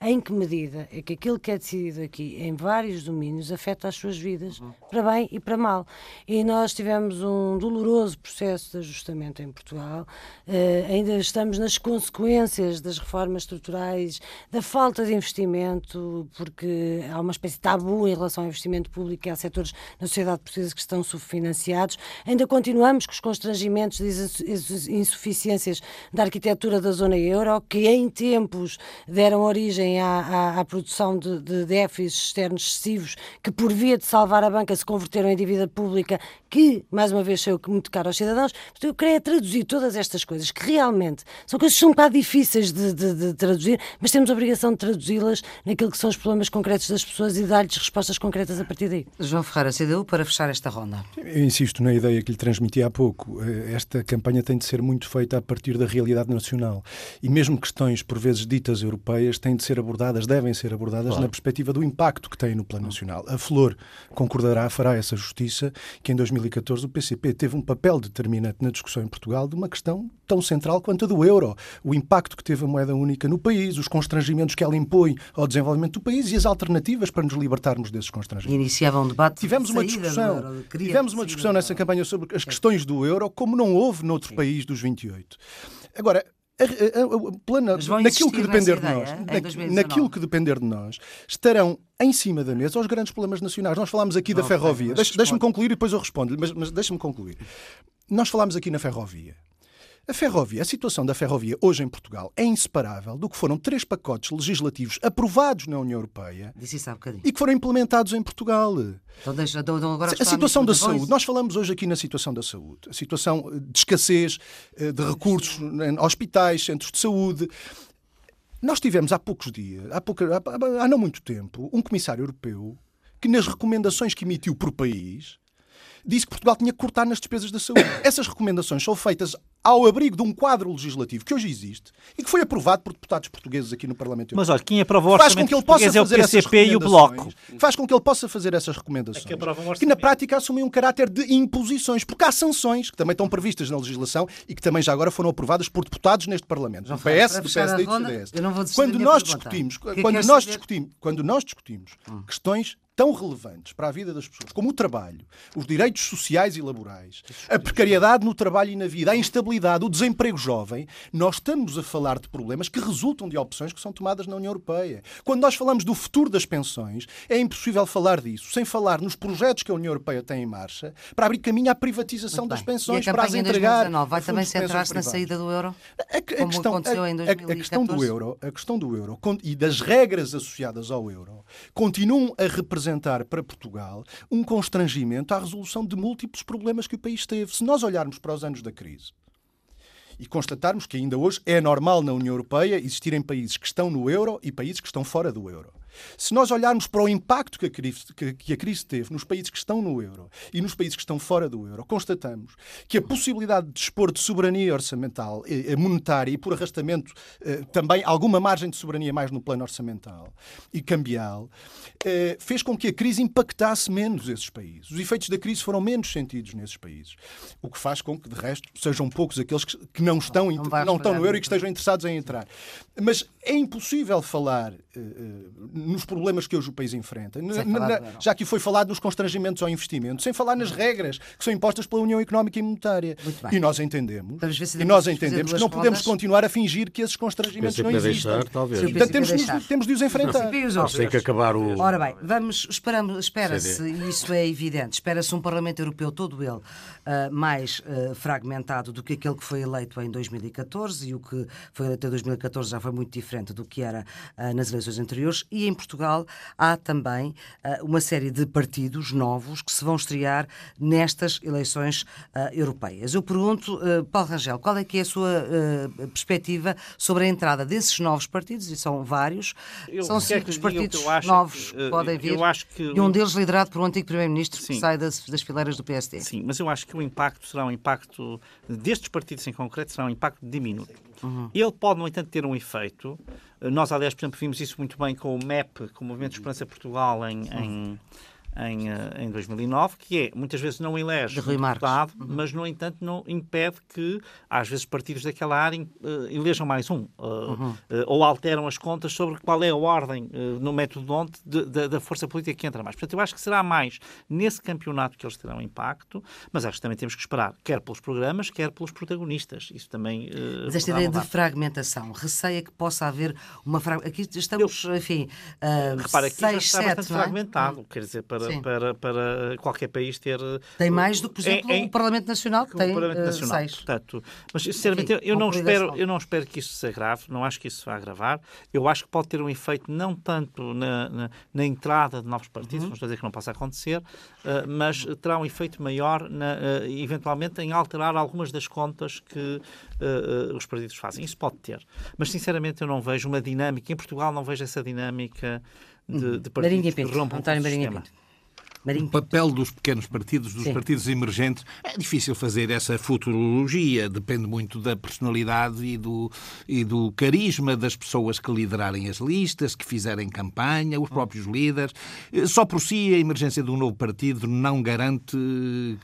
em que medida é que aquilo que é decidido aqui em vários domínios afeta as suas vidas, uhum. para bem e para mal. E nós tivemos um doloroso processo de ajustamento em Portugal, uh, ainda estamos nas consequências das reformas estruturais, da falta de investimento, porque há uma espécie de tabu em relação ao investimento público e há setores na sociedade portuguesa que estão subfinanciados. Ainda continuamos com os constrangimentos de insuficiências da arquitetura da zona euro, que em tempos deram origem tendem à, à, à produção de, de déficits externos excessivos, que por via de salvar a banca se converteram em dívida pública, que, mais uma vez, saiu muito caro aos cidadãos. eu queria traduzir todas estas coisas, que realmente são coisas que são um bocado difíceis de, de, de traduzir, mas temos a obrigação de traduzi-las naquilo que são os problemas concretos das pessoas e dar-lhes respostas concretas a partir daí. João Ferreira, CDU, para fechar esta ronda. Eu insisto na ideia que lhe transmiti há pouco. Eh, esta campanha tem de ser muito feita a partir da realidade nacional. E mesmo questões, por vezes ditas europeias, têm de ser abordadas, devem ser abordadas claro. na perspectiva do impacto que têm no plano nacional. A Flor concordará, fará essa justiça, que em 2014 o PCP teve um papel determinante na discussão em Portugal de uma questão tão central quanto a do euro. O impacto que teve a moeda única no país, os constrangimentos que ela impõe ao desenvolvimento do país e as alternativas para nos libertarmos desses constrangimentos. Iniciava um debate tivemos uma discussão, tivemos uma discussão nessa campanha sobre as questões do euro, como não houve noutro Sim. país dos 28. Agora, a, a, a, plana, naquilo que depender de nós, na, naquilo que depender de nós, estarão em cima da mesa os grandes problemas nacionais. Nós falámos aqui da ferrovia. Deixa-me concluir e depois eu respondo, mas, mas deixa-me concluir. Nós falámos aqui na ferrovia. A ferrovia, a situação da ferrovia hoje em Portugal é inseparável do que foram três pacotes legislativos aprovados na União Europeia e que foram implementados em Portugal. Então deixa, então, então agora a situação da saúde, nós falamos hoje aqui na situação da saúde, a situação de escassez eh, de recursos em hospitais, centros de saúde. Nós tivemos há poucos dias, há, há, há não muito tempo, um comissário europeu que nas recomendações que emitiu por país disse que Portugal tinha que cortar nas despesas da saúde. Essas recomendações são feitas ao abrigo de um quadro legislativo que hoje existe e que foi aprovado por deputados portugueses aqui no Parlamento Europeu. Mas olha, quem aprova o orçamento faz com que ele possa fazer é o PCP e o Bloco. Faz com que ele possa fazer essas recomendações. É que, que na prática assumem um caráter de imposições, porque há sanções que também estão previstas na legislação e que também já agora foram aprovadas por deputados neste Parlamento, do PS, do PSD e do CDS. Quando nós discutimos, quando nós discutimos, quando nós discutimos questões tão relevantes para a vida das pessoas, como o trabalho, os direitos sociais e laborais, a precariedade no trabalho e na vida, a instabilidade, o desemprego jovem, nós estamos a falar de problemas que resultam de opções que são tomadas na União Europeia. Quando nós falamos do futuro das pensões, é impossível falar disso sem falar nos projetos que a União Europeia tem em marcha para abrir caminho à privatização das pensões, para as entregar. vai também centrar-se na saída do euro? A, a, questão, a, a, questão do euro, a questão do euro e das regras associadas ao euro continuam a representar para Portugal um constrangimento à resolução de múltiplos problemas que o país teve. Se nós olharmos para os anos da crise e constatarmos que ainda hoje é normal na União Europeia existirem países que estão no euro e países que estão fora do euro. Se nós olharmos para o impacto que a, crise, que, que a crise teve nos países que estão no euro e nos países que estão fora do euro, constatamos que a possibilidade de dispor de soberania orçamental, eh, eh, monetária e, por arrastamento, eh, também alguma margem de soberania mais no plano orçamental e cambial, fez com que a crise impactasse menos esses países. Os efeitos da crise foram menos sentidos nesses países. O que faz com que, de resto, sejam poucos aqueles que não estão, não, não estão no euro e que estejam interessados em entrar. Mas é impossível falar nos problemas que hoje o país enfrenta, na, na, já que foi falado nos constrangimentos ao investimento, sem falar nas regras que são impostas pela União Económica e Monetária. E nós entendemos, e nós entendemos que não podemos continuar a fingir que esses constrangimentos não existem. Deixar, talvez. Portanto, temos, temos de os enfrentar. Tem que acabar o... Ora bem, vamos, esperamos, espera-se, e isso é evidente, espera-se um Parlamento Europeu todo ele uh, mais uh, fragmentado do que aquele que foi eleito em 2014 e o que foi eleito em 2014 já foi muito diferente do que era uh, nas eleições anteriores e em Portugal há também uh, uma série de partidos novos que se vão estrear nestas eleições uh, europeias. Eu pergunto, Paulo Rangel, qual é que é a sua perspectiva sobre a entrada desses novos partidos, e são vários, eu, são cinco os partidos novos que, podem vir, que, e um deles liderado por um antigo Primeiro-Ministro que sai das, das fileiras do PSD. Sim, mas eu acho que o impacto será um impacto, destes partidos em concreto, será um impacto diminuto. Uhum. Ele pode, no entanto, ter um efeito nós, aliás, por exemplo, vimos isso muito bem com o MEP, com o Movimento de Esperança Portugal, em, em em, eh, em 2009, que é, muitas vezes não elege um deputado, uhum. mas, no entanto, não impede que, às vezes, partidos daquela área uh, elejam mais um, uh, uhum. uh, ou alteram as contas sobre qual é a ordem, no método onde, de, de, da força política que entra mais. Portanto, eu acho que será mais nesse campeonato que eles terão impacto, mas acho que também temos que esperar, quer pelos programas, quer pelos protagonistas. Isso também. mas esta ideia de fragmentação, receia que possa haver uma fragmentação. Aqui estamos, eu, enfim. repara, aqui seis, já está sete, bastante é? fragmentado, quer dizer, para para, para, para, qualquer país ter. Tem mais do que, por exemplo, em, o Parlamento Nacional, que tem Parlamento uh, Nacional. Seis. Portanto, mas, sinceramente, Enfim, eu, não espero, eu não espero que isso se agrave, não acho que isso vá agravar. Eu acho que pode ter um efeito não tanto na, na, na entrada de novos partidos, uhum. não estou a dizer que não possa acontecer, uh, mas terá um efeito maior, na, uh, eventualmente, em alterar algumas das contas que os partidos fazem. Isso pode ter. Mas, sinceramente, eu não vejo uma dinâmica. Em Portugal, não vejo essa dinâmica de, uhum. de partidos que rompam com o sistema. Pinto. Marinho. O papel dos pequenos partidos, dos Sim. partidos emergentes, é difícil fazer essa futurologia, depende muito da personalidade e do, e do carisma das pessoas que liderarem as listas, que fizerem campanha, os próprios líderes. Só por si a emergência de um novo partido não garante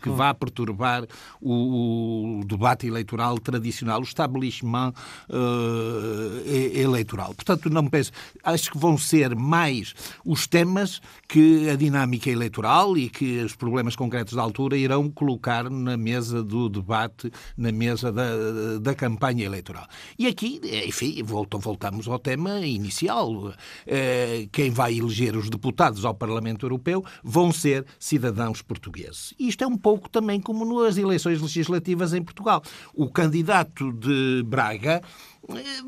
que hum. vá perturbar o, o debate eleitoral tradicional, o establishment uh, eleitoral. Portanto, não penso, acho que vão ser mais os temas que a dinâmica eleitoral e que os problemas concretos da altura irão colocar na mesa do debate, na mesa da, da campanha eleitoral. E aqui, enfim, voltamos ao tema inicial. Eh, quem vai eleger os deputados ao Parlamento Europeu vão ser cidadãos portugueses. Isto é um pouco também como nas eleições legislativas em Portugal. O candidato de Braga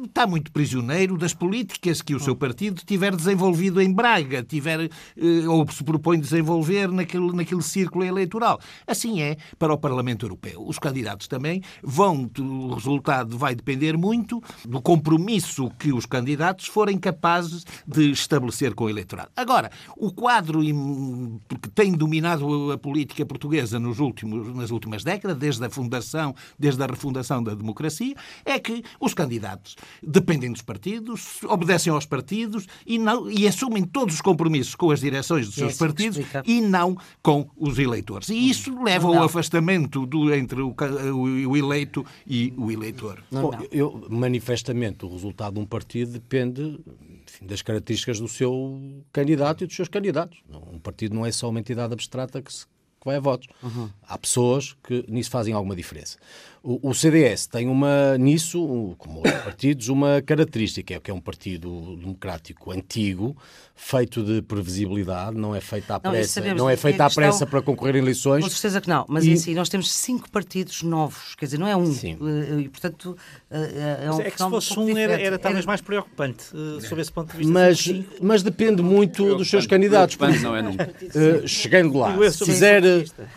está muito prisioneiro das políticas que o seu partido tiver desenvolvido em Braga, tiver eh, ou se propõe desenvolver naquele, naquele círculo eleitoral. Assim é para o Parlamento Europeu. Os candidatos também vão, o resultado vai depender muito do compromisso que os candidatos forem capazes de estabelecer com o eleitorado. Agora, o quadro que tem dominado a política portuguesa nos últimos, nas últimas décadas, desde a fundação, desde a refundação da democracia, é que os candidatos candidatos dependem dos partidos, obedecem aos partidos e, não, e assumem todos os compromissos com as direções dos seus partidos e não com os eleitores. E isso leva ao afastamento do, entre o, o, o, eleito e o eleitor. Não, Bom, eu, manifestamente, o resultado de um partido depende enfim, das características do seu candidato e dos seus candidatos. Um partido não é só uma entidade abstrata que, se, que vai a votos. Uhum. Há pessoas que nisso fazem alguma diferença. O, o CDS tem uma, nisso, como outros partidos, uma característica, é que é um partido democrático antigo, feito de previsibilidade, não é feito à pressa, não, não é feito à pressa para concorrer em eleições. Com certeza que não, mas e... em si nós temos cinco partidos novos, quer dizer, não é um. Sim. Eh, e, portanto, eh, é um é que se fosse um, era, era talvez mais preocupante, uh, sob esse ponto de vista. Mas, mas depende muito dos seus candidatos. Por exemplo, não é nunca. Uh, chegando lá, se quiser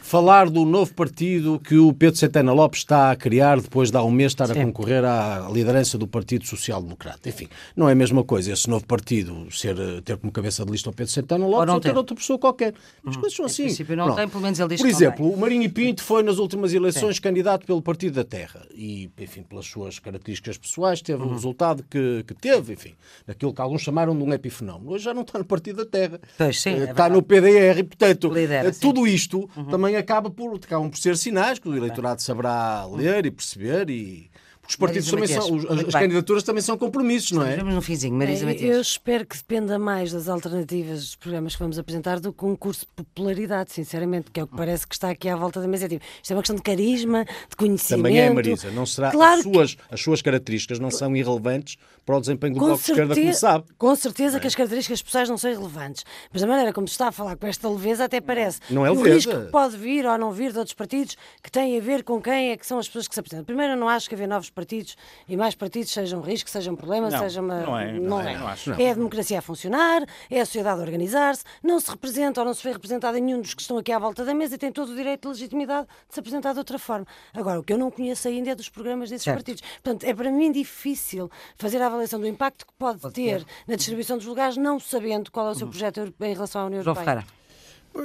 falar do novo partido que o Pedro Santana Lopes está a criar depois de há um mês estar Sim. a concorrer à liderança do Partido Social Democrata. Enfim, não é a mesma coisa esse novo partido ser, ter como cabeça de lista o Pedro Santana Lopes ou, não ou ter outra pessoa qualquer. As hum. coisas são assim. princípio não tem, pelo menos ele diz Por exemplo, o Marinho Pinto foi nas últimas eleições Sim. candidato pelo Partido da Terra e, enfim, pelas suas características pessoais, teve uhum. o resultado que, que teve, enfim, aquilo que alguns chamaram de um epifenómeno. Hoje já não está no Partido da Terra. Pois, sim, está é no PDR e, portanto, Lidera, tudo isto uhum. também acaba por, acabam por ser sinais que o eleitorado saberá ler e perceber e os partidos também são, as, as candidaturas também são compromissos, não é? Estamos no finzinho, Marisa é, Eu espero que dependa mais das alternativas dos programas que vamos apresentar do que um curso de popularidade, sinceramente, que é o que parece que está aqui à volta da mesa. É tipo, isto é uma questão de carisma, de conhecimento. Também é, Marisa. Não será, claro as, suas, que... as suas características não são irrelevantes para o desempenho do com Bloco certeza, de Esquerda, como sabe. Com certeza é. que as características pessoais não são irrelevantes. Mas a maneira como se está a falar com esta leveza até parece. Não é leveza. O risco que pode vir ou não vir de outros partidos que tem a ver com quem é que são as pessoas que se apresentam. Primeiro, eu não acho que haver novos partidos e mais partidos seja um risco, seja um problema, não, seja uma. Não é, não, não é. é. Não acho, é a democracia a funcionar, é a sociedade a organizar-se, não se representa ou não se vê representado em nenhum dos que estão aqui à volta da mesa e tem todo o direito de legitimidade de se apresentar de outra forma. Agora, o que eu não conheço ainda é dos programas desses certo. partidos. Portanto, é para mim difícil fazer a avaliação do impacto que pode, pode ter, ter, na distribuição dos lugares, não sabendo qual é o seu uhum. projeto em relação à União Europeia.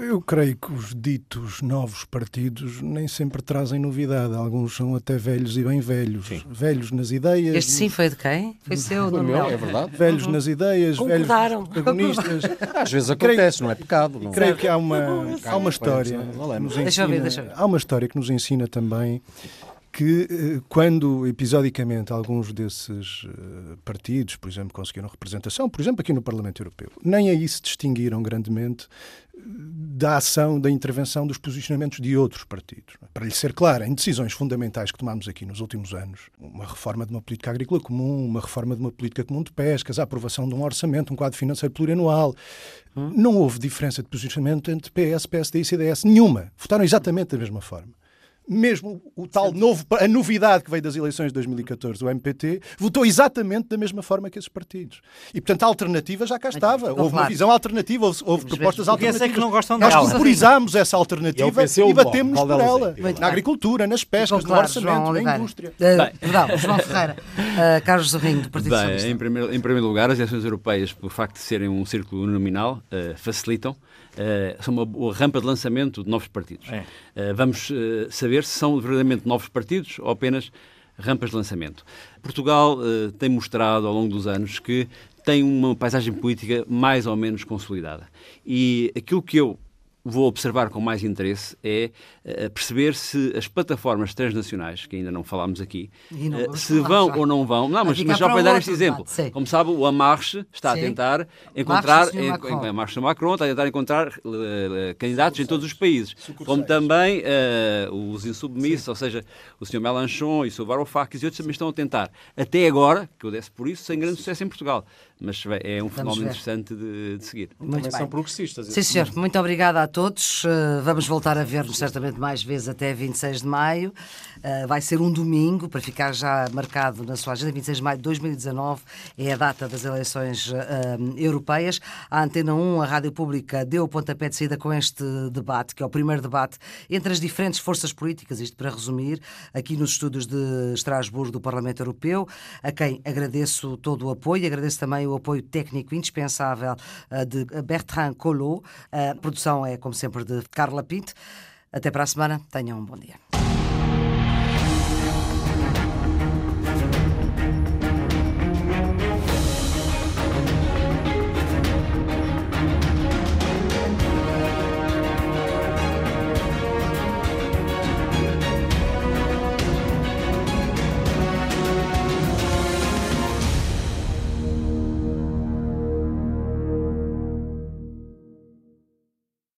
Eu creio que os ditos novos partidos nem sempre trazem novidade. Alguns são até velhos e bem velhos. Sim. Velhos nas ideias. Este sim foi de quem? Foi seu, não meu, é verdade. Velhos uhum. nas ideias, Concordaram. velhos protagonistas. Às vezes acontece, creio, não é pecado. Não. Creio que há uma, há uma história. deixa eu ver, deixa eu ver. Há uma história que nos ensina também que eh, quando episodicamente alguns desses eh, partidos, por exemplo, conseguiram representação, por exemplo, aqui no Parlamento Europeu, nem aí se distinguiram grandemente da ação, da intervenção, dos posicionamentos de outros partidos. Para lhe ser claro, em decisões fundamentais que tomámos aqui nos últimos anos, uma reforma de uma política agrícola comum, uma reforma de uma política comum de pescas, a aprovação de um orçamento, um quadro financeiro plurianual, hum? não houve diferença de posicionamento entre PS, PSD e CDS. Nenhuma. Votaram exatamente da mesma forma mesmo o tal novo, a novidade que veio das eleições de 2014, o MPT, votou exatamente da mesma forma que esses partidos. E, portanto, a alternativa já cá estava. Houve claro. uma visão alternativa, houve, houve propostas alternativas. É que não gostam Nós favorizamos essa alternativa e, e batemos por ela. Na agricultura, nas pescas, no orçamento, na indústria. Uh, perdão, João Ferreira. Uh, Carlos Zorrinho, do Partido Bem, Socialista. Em primeiro, em primeiro lugar, as eleições europeias, por facto de serem um círculo nominal, uh, facilitam uh, são uma, uma, rampa de lançamento de novos partidos. É. Uh, vamos uh, saber se são verdadeiramente novos partidos ou apenas rampas de lançamento. Portugal tem mostrado ao longo dos anos que tem uma paisagem política mais ou menos consolidada. E aquilo que eu vou observar com mais interesse é uh, perceber se as plataformas transnacionais, que ainda não falámos aqui, uh, se vão já. ou não vão. Não, mas, mas já para dar este exemplo. Como sabe, o Amarche está sim. a tentar encontrar. Marche Macron está a tentar encontrar uh, candidatos em todos os países. Como também os insubmissos, sim. ou seja, o Sr. Melanchon e o Sr. Varoufakis e outros também estão a tentar. Até agora, que eu desse por isso, sem grande sucesso em Portugal mas é um fenómeno interessante de, de, seguir. Muito Também bem. são progressistas. Sim, senhor. Muito obrigada a todos. Vamos voltar a ver-nos certamente mais vezes até 26 de maio. Uh, vai ser um domingo, para ficar já marcado na sua agenda. 26 de maio de 2019 é a data das eleições uh, europeias. A Antena 1, a Rádio Pública, deu o pontapé de saída com este debate, que é o primeiro debate entre as diferentes forças políticas, isto para resumir, aqui nos estúdios de Estrasburgo do Parlamento Europeu, a quem agradeço todo o apoio, agradeço também o apoio técnico indispensável uh, de Bertrand Collot. A produção é, como sempre, de Carla Pinto. Até para a semana. Tenham um bom dia.